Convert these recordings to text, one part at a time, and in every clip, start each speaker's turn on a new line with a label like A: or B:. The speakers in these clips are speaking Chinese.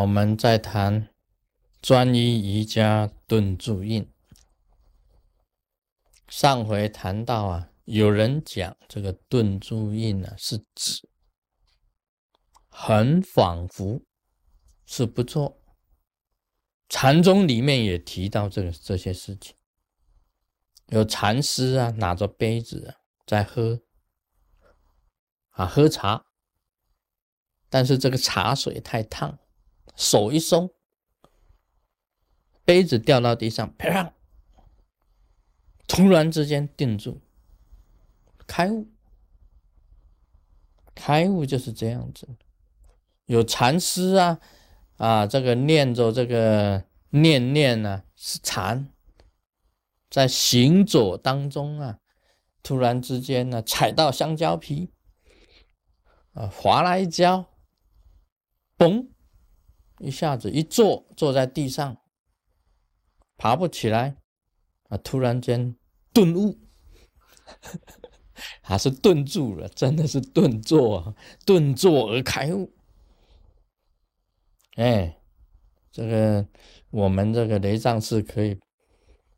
A: 我们再谈专一瑜伽顿住印。上回谈到啊，有人讲这个顿住印呢是指很仿佛，是不错。禅宗里面也提到这个这些事情，有禅师啊拿着杯子啊在喝啊喝茶，但是这个茶水太烫。手一松，杯子掉到地上，啪！突然之间定住，开悟。开悟就是这样子。有禅师啊，啊，这个念着这个念念呢，是禅，在行走当中啊，突然之间呢，踩到香蕉皮，啊，滑了一跤，嘣！一下子一坐坐在地上，爬不起来，啊！突然间顿悟，还是顿住了，真的是顿坐，顿坐而开悟。哎，这个我们这个雷藏寺可以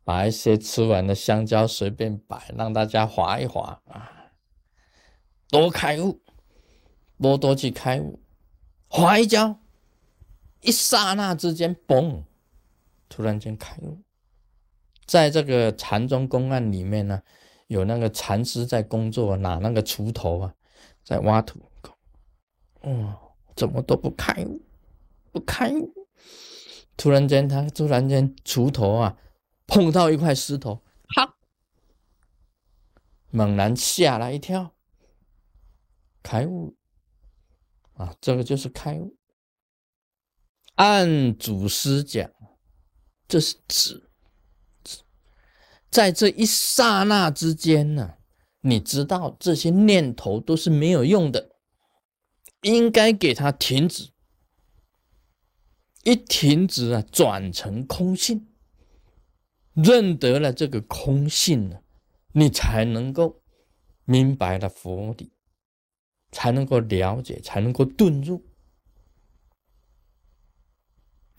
A: 把一些吃完的香蕉随便摆，让大家划一划啊，多开悟，多多去开悟，划一跤。一刹那之间，嘣！突然间开悟。在这个禅宗公案里面呢，有那个禅师在工作，拿那个锄头啊，在挖土。哦，怎么都不开悟，不开悟。突然间，他突然间锄头啊，碰到一块石头，哈！猛然吓了一跳，开悟。啊，这个就是开悟。按祖师讲，这是指，在这一刹那之间呢，你知道这些念头都是没有用的，应该给它停止。一停止啊，转成空性，认得了这个空性呢，你才能够明白了佛理，才能够了解，才能够顿入。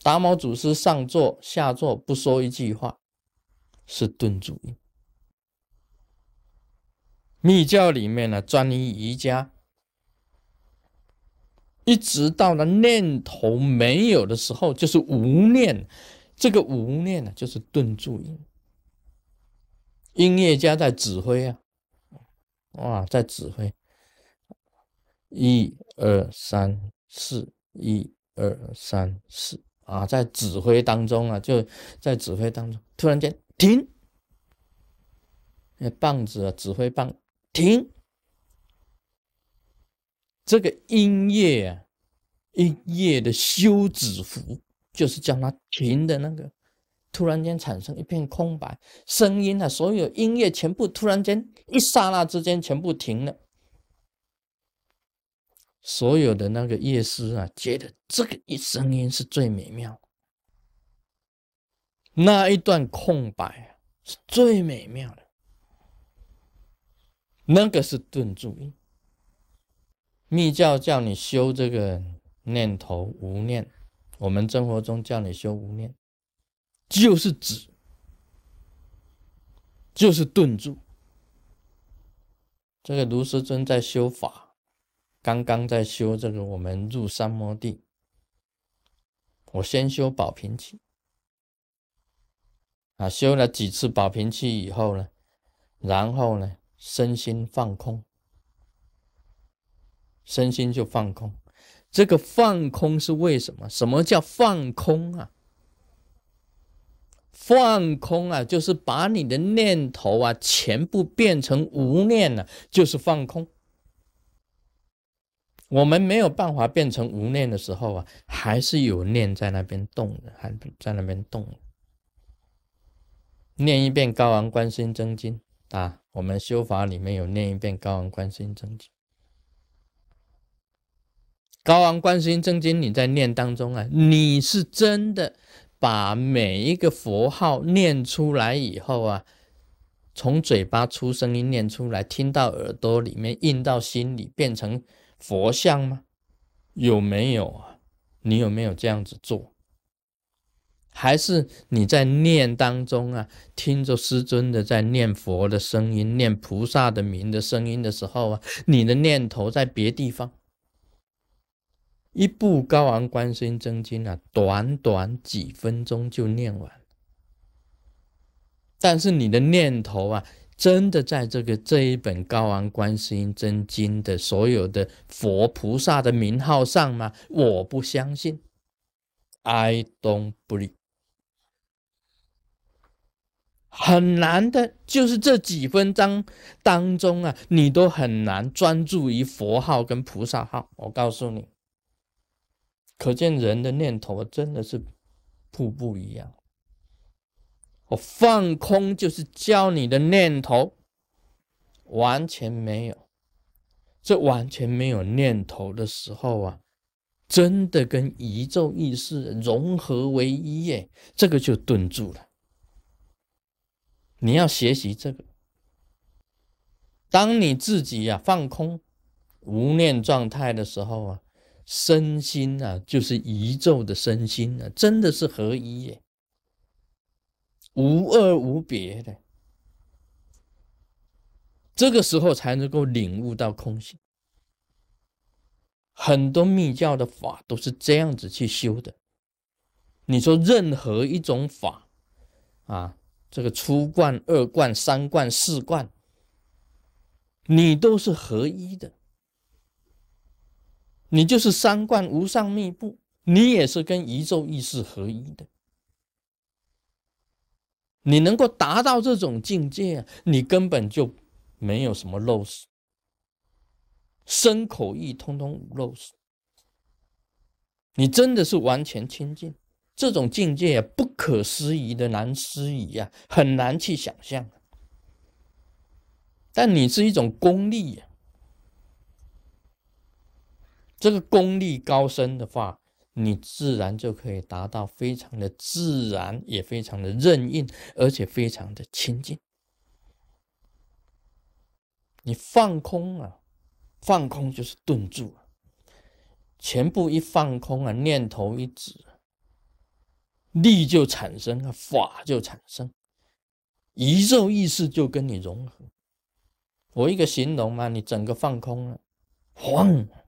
A: 达摩祖师上座下座不说一句话，是顿住印。密教里面呢，专一瑜伽，一直到了念头没有的时候，就是无念。这个无念呢，就是顿住印。音乐家在指挥啊，哇，在指挥，一二三四，一二三四。啊，在指挥当中啊，就在指挥当中，突然间停，那棒子啊，指挥棒停，这个音乐啊，音乐的休止符，就是叫它停的那个，突然间产生一片空白，声音啊，所有音乐全部突然间一刹那之间全部停了。所有的那个乐师啊，觉得这个一声音是最美妙，那一段空白是最美妙的，那个是顿住音。密教叫你修这个念头无念，我们生活中叫你修无念，就是指，就是顿住。这个卢师尊在修法。刚刚在修这个，我们入三摩地，我先修保平气，啊，修了几次保平气以后呢，然后呢，身心放空，身心就放空。这个放空是为什么？什么叫放空啊？放空啊，就是把你的念头啊，全部变成无念了，就是放空。我们没有办法变成无念的时候啊，还是有念在那边动的，还在那边动。念一遍《高昂观心真经》啊，我们修法里面有念一遍《高昂观心真经》。《高昂观心真经》，你在念当中啊，你是真的把每一个佛号念出来以后啊，从嘴巴出声音念出来，听到耳朵里面，印到心里，变成。佛像吗？有没有啊？你有没有这样子做？还是你在念当中啊，听着师尊的在念佛的声音、念菩萨的名的声音的时候啊，你的念头在别地方？一部《高昂观世音真经》啊，短短几分钟就念完，但是你的念头啊，真的在这个这一本《高昂观世音真经》的所有的佛菩萨的名号上吗？我不相信，I don't believe。很难的，就是这几分钟当中啊，你都很难专注于佛号跟菩萨号。我告诉你，可见人的念头真的是瀑布一样。我放空就是教你的念头完全没有，这完全没有念头的时候啊，真的跟宇宙意识融合为一耶，这个就顿住了。你要学习这个。当你自己呀放空、无念状态的时候啊，身心啊就是宇宙的身心啊，真的是合一耶，无二无别的。这个时候才能够领悟到空性。很多密教的法都是这样子去修的。你说任何一种法啊。这个初观、二观、三观、四观，你都是合一的。你就是三观无上密布，你也是跟宇宙意识合一的。你能够达到这种境界，你根本就没有什么漏失，身口意通通无漏失，你真的是完全清净。这种境界不可思议的难思议呀，很难去想象。但你是一种功力呀，这个功力高深的话，你自然就可以达到非常的自然，也非常的任运，而且非常的清净。你放空啊，放空就是顿住，全部一放空啊，念头一止。力就产生了，法就产生，宇宙意识就跟你融合。我一个形容嘛，你整个放空了，晃，啊，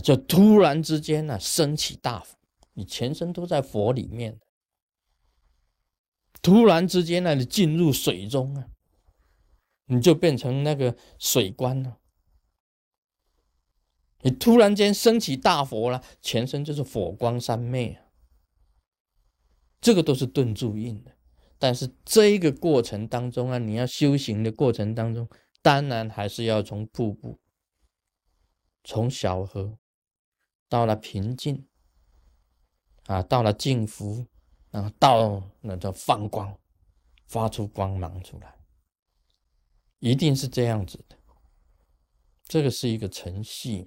A: 就突然之间呢升起大佛，你全身都在佛里面。突然之间呢，你进入水中啊，你就变成那个水官了。你突然间升起大佛了，全身就是火光三昧啊！这个都是顿住印的。但是这一个过程当中啊，你要修行的过程当中，当然还是要从瀑布，从小河到了平静啊，到了静福，然后到那叫放光，发出光芒出来，一定是这样子的。这个是一个程序。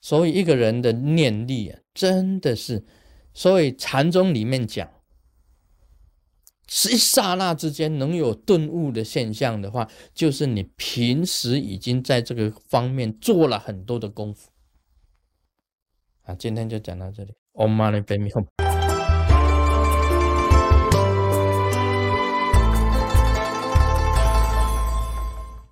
A: 所以一个人的念力啊，真的是，所以禅宗里面讲，是一刹那之间能有顿悟的现象的话，就是你平时已经在这个方面做了很多的功夫。啊，今天就讲到这里。Om Mani Padme Hum。